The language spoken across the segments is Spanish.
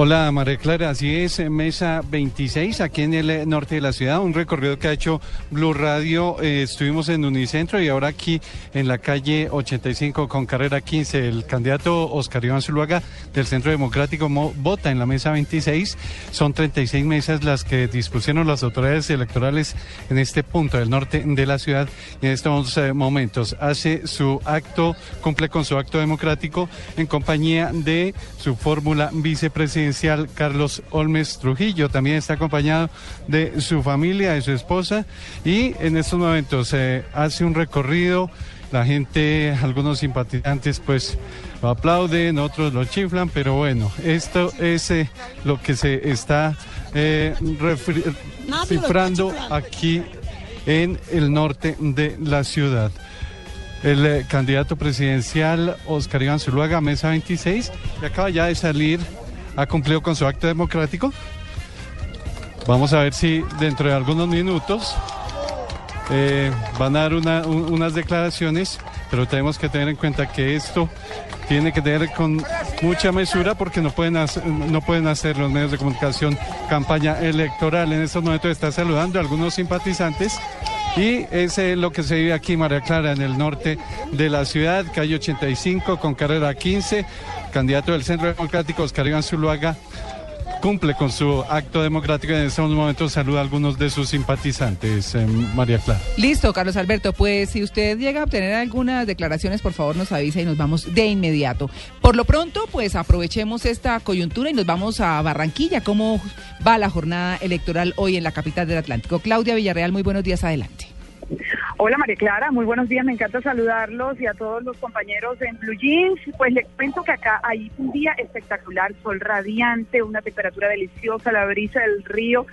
Hola María Clara, así es, mesa 26 aquí en el eh, norte de la ciudad, un recorrido que ha hecho Blue Radio, eh, estuvimos en Unicentro y ahora aquí en la calle 85 con carrera 15, el candidato Oscar Iván Zuluaga del Centro Democrático vota en la mesa 26, son 36 mesas las que dispusieron las autoridades electorales en este punto del norte de la ciudad en estos eh, momentos. Hace su acto, cumple con su acto democrático en compañía de su fórmula vicepresidente Carlos Olmes Trujillo. También está acompañado de su familia, de su esposa y en estos momentos se hace un recorrido. La gente, algunos simpatizantes pues lo aplauden, otros lo chiflan, pero bueno, esto es eh, lo que se está eh, cifrando aquí en el norte de la ciudad. El eh, candidato presidencial Oscar Iván Zuluaga, mesa 26, y acaba ya de salir ha cumplido con su acto democrático. Vamos a ver si dentro de algunos minutos eh, van a dar unas declaraciones, pero tenemos que tener en cuenta que esto tiene que tener con mucha mesura porque no pueden, hacer, no pueden hacer los medios de comunicación campaña electoral. En estos momentos está saludando a algunos simpatizantes y es lo que se vive aquí, María Clara, en el norte de la ciudad, calle 85 con carrera 15 candidato del Centro Democrático, Oscar Iván Zuluaga, cumple con su acto democrático y en este momento saluda a algunos de sus simpatizantes, eh, María Clara. Listo, Carlos Alberto, pues si usted llega a obtener algunas declaraciones, por favor nos avisa y nos vamos de inmediato. Por lo pronto, pues aprovechemos esta coyuntura y nos vamos a Barranquilla. ¿Cómo va la jornada electoral hoy en la capital del Atlántico? Claudia Villarreal, muy buenos días, adelante. Hola María Clara, muy buenos días, me encanta saludarlos y a todos los compañeros en Blue Jeans. Pues les cuento que acá hay un día espectacular, sol radiante, una temperatura deliciosa, la brisa del río.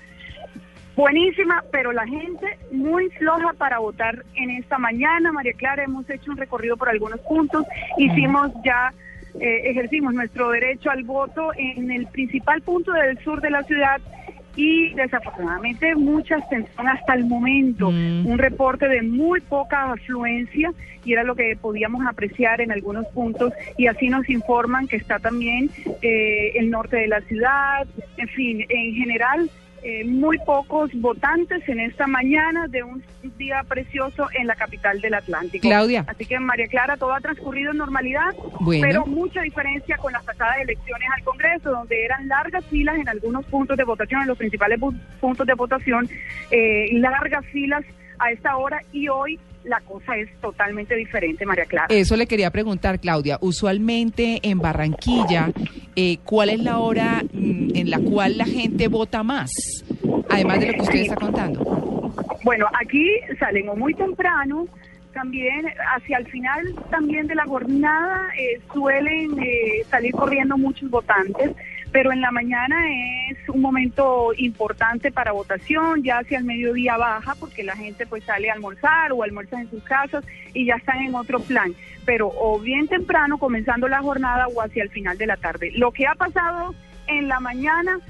Buenísima, pero la gente muy floja para votar en esta mañana. María Clara, hemos hecho un recorrido por algunos puntos, hicimos ya eh, ejercimos nuestro derecho al voto en el principal punto del sur de la ciudad y desafortunadamente mucha abstención hasta el momento. Mm. Un reporte de muy poca afluencia y era lo que podíamos apreciar en algunos puntos y así nos informan que está también eh, el norte de la ciudad, en fin, en general eh, muy pocos votantes en esta mañana de un día precioso en la capital del Atlántico. Claudia. Así que María Clara, todo ha transcurrido en normalidad, pero mucha diferencia con las pasadas elecciones al Congreso, donde eran largas filas en algunos puntos de votación, en los principales puntos de votación, eh, largas filas a esta hora y hoy la cosa es totalmente diferente, María Clara. Eso le quería preguntar, Claudia. Usualmente en Barranquilla, eh, ¿cuál es la hora mm, en la cual la gente vota más? Además de lo que usted está contando. Bueno, aquí salen muy temprano, también hacia el final también de la jornada eh, suelen eh, salir corriendo muchos votantes pero en la mañana es un momento importante para votación, ya hacia el mediodía baja porque la gente pues sale a almorzar o almuerza en sus casas y ya están en otro plan, pero o bien temprano comenzando la jornada o hacia el final de la tarde. Lo que ha pasado en la mañana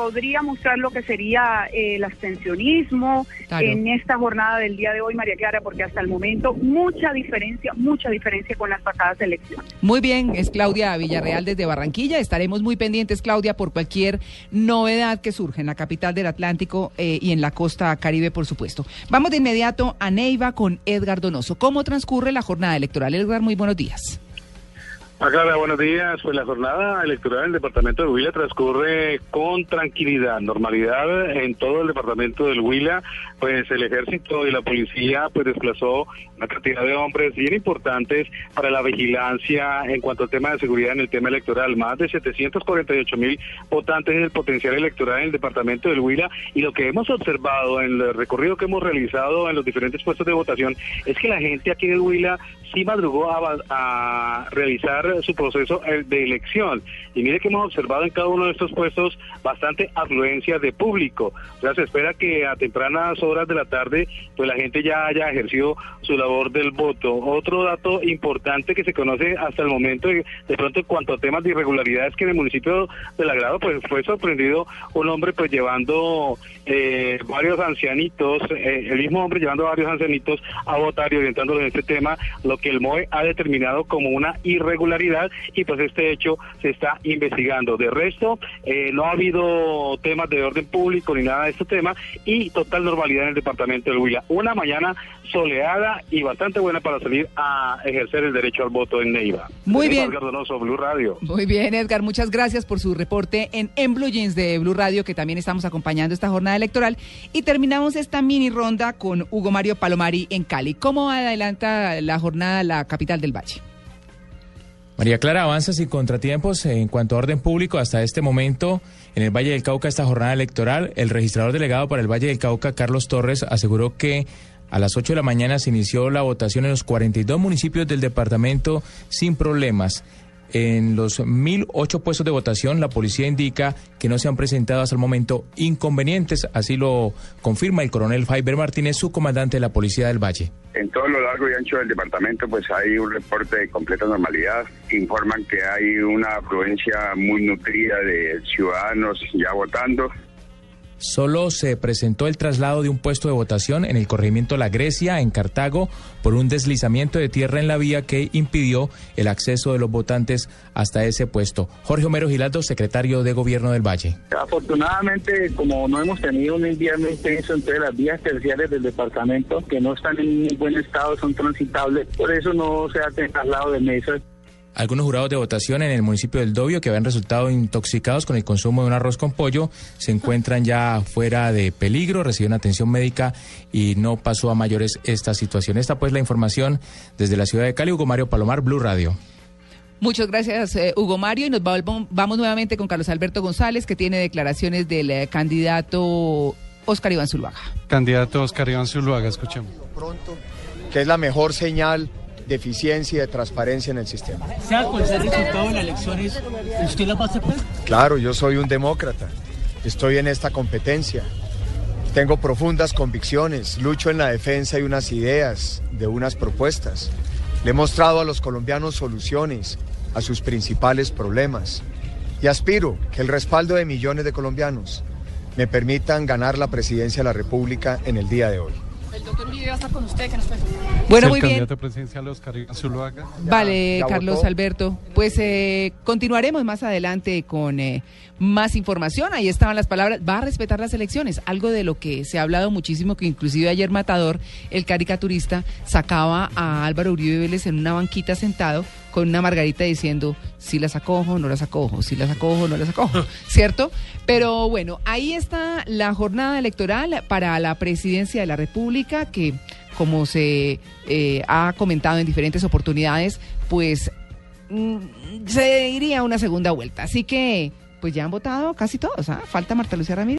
podría mostrar lo que sería eh, el abstencionismo en esta jornada del día de hoy, María Clara, porque hasta el momento mucha diferencia, mucha diferencia con las pasadas elecciones. Muy bien, es Claudia Villarreal desde Barranquilla. Estaremos muy pendientes, Claudia, por cualquier novedad que surja en la capital del Atlántico eh, y en la costa caribe, por supuesto. Vamos de inmediato a Neiva con Edgar Donoso. ¿Cómo transcurre la jornada electoral? Edgar, muy buenos días. Acá, buenos días. Pues la jornada electoral en el departamento de Huila transcurre con tranquilidad, normalidad en todo el departamento del Huila. Pues el ejército y la policía pues desplazó una cantidad de hombres bien importantes para la vigilancia en cuanto al tema de seguridad en el tema electoral. Más de 748 mil votantes en el potencial electoral en el departamento del Huila. Y lo que hemos observado en el recorrido que hemos realizado en los diferentes puestos de votación es que la gente aquí en Huila sí madrugó a realizar su proceso eh, de elección. Y mire que hemos observado en cada uno de estos puestos bastante afluencia de público. O sea, se espera que a tempranas horas de la tarde pues la gente ya haya ejercido su labor del voto. Otro dato importante que se conoce hasta el momento, de, pronto en cuanto a temas de irregularidades, que en el municipio de La Grado pues fue sorprendido un hombre pues llevando eh, varios ancianitos, eh, el mismo hombre llevando varios ancianitos a votar y orientándolos en este tema, lo que el MOE ha determinado como una irregularidad irregularidad y pues este hecho se está investigando. De resto, eh, no ha habido temas de orden público ni nada de este tema y total normalidad en el departamento del Huila. Una mañana soleada y bastante buena para salir a ejercer el derecho al voto en Neiva. Muy bien. Blue Radio. Muy bien, Edgar. Muchas gracias por su reporte en, en Blue Jeans de Blue Radio, que también estamos acompañando esta jornada electoral. Y terminamos esta mini ronda con Hugo Mario Palomari en Cali. ¿Cómo adelanta la jornada la capital del Valle? María Clara, avanza sin contratiempos en cuanto a orden público hasta este momento en el Valle del Cauca esta jornada electoral. El registrador delegado para el Valle del Cauca, Carlos Torres, aseguró que a las 8 de la mañana se inició la votación en los 42 municipios del departamento sin problemas. En los 1.008 puestos de votación, la policía indica que no se han presentado hasta el momento inconvenientes. Así lo confirma el coronel Faiber Martínez, su comandante de la Policía del Valle. En todo lo largo y ancho del departamento, pues hay un reporte de completa normalidad. Informan que hay una afluencia muy nutrida de ciudadanos ya votando solo se presentó el traslado de un puesto de votación en el corregimiento La Grecia, en Cartago, por un deslizamiento de tierra en la vía que impidió el acceso de los votantes hasta ese puesto. Jorge Homero Gilaldo, secretario de Gobierno del Valle. Afortunadamente, como no hemos tenido un invierno intenso, entonces las vías terciarias del departamento, que no están en buen estado, son transitables. Por eso no se hace traslado de mesas. Algunos jurados de votación en el municipio del Dobio que habían resultado intoxicados con el consumo de un arroz con pollo se encuentran ya fuera de peligro, reciben atención médica y no pasó a mayores esta situación. Esta pues la información desde la ciudad de Cali, Hugo Mario Palomar, Blue Radio. Muchas gracias, eh, Hugo Mario. Y nos vamos nuevamente con Carlos Alberto González, que tiene declaraciones del eh, candidato Oscar Iván Zuluaga. Candidato Oscar Iván Zuluaga, escuchemos. Pronto, que es la mejor señal de eficiencia y de transparencia en el sistema. Sea cual sea el resultado de las elecciones, ¿usted la va a aceptar? Claro, yo soy un demócrata. Estoy en esta competencia. Tengo profundas convicciones, lucho en la defensa de unas ideas, de unas propuestas. Le he mostrado a los colombianos soluciones a sus principales problemas y aspiro que el respaldo de millones de colombianos me permitan ganar la presidencia de la República en el día de hoy. El doctor Uribe va a estar con usted, que nos Bueno, muy bien. Vale, Carlos Alberto. Pues eh, continuaremos más adelante con eh, más información. Ahí estaban las palabras. Va a respetar las elecciones. Algo de lo que se ha hablado muchísimo, que inclusive ayer Matador, el caricaturista, sacaba a Álvaro Uribe Vélez en una banquita sentado con una margarita diciendo si las acojo, no las acojo, si las acojo, no las acojo, ¿cierto? Pero bueno, ahí está la jornada electoral para la presidencia de la República que, como se eh, ha comentado en diferentes oportunidades, pues mm, se iría una segunda vuelta. Así que, pues ya han votado casi todos, ¿ah? Falta Marta Lucía Ramírez.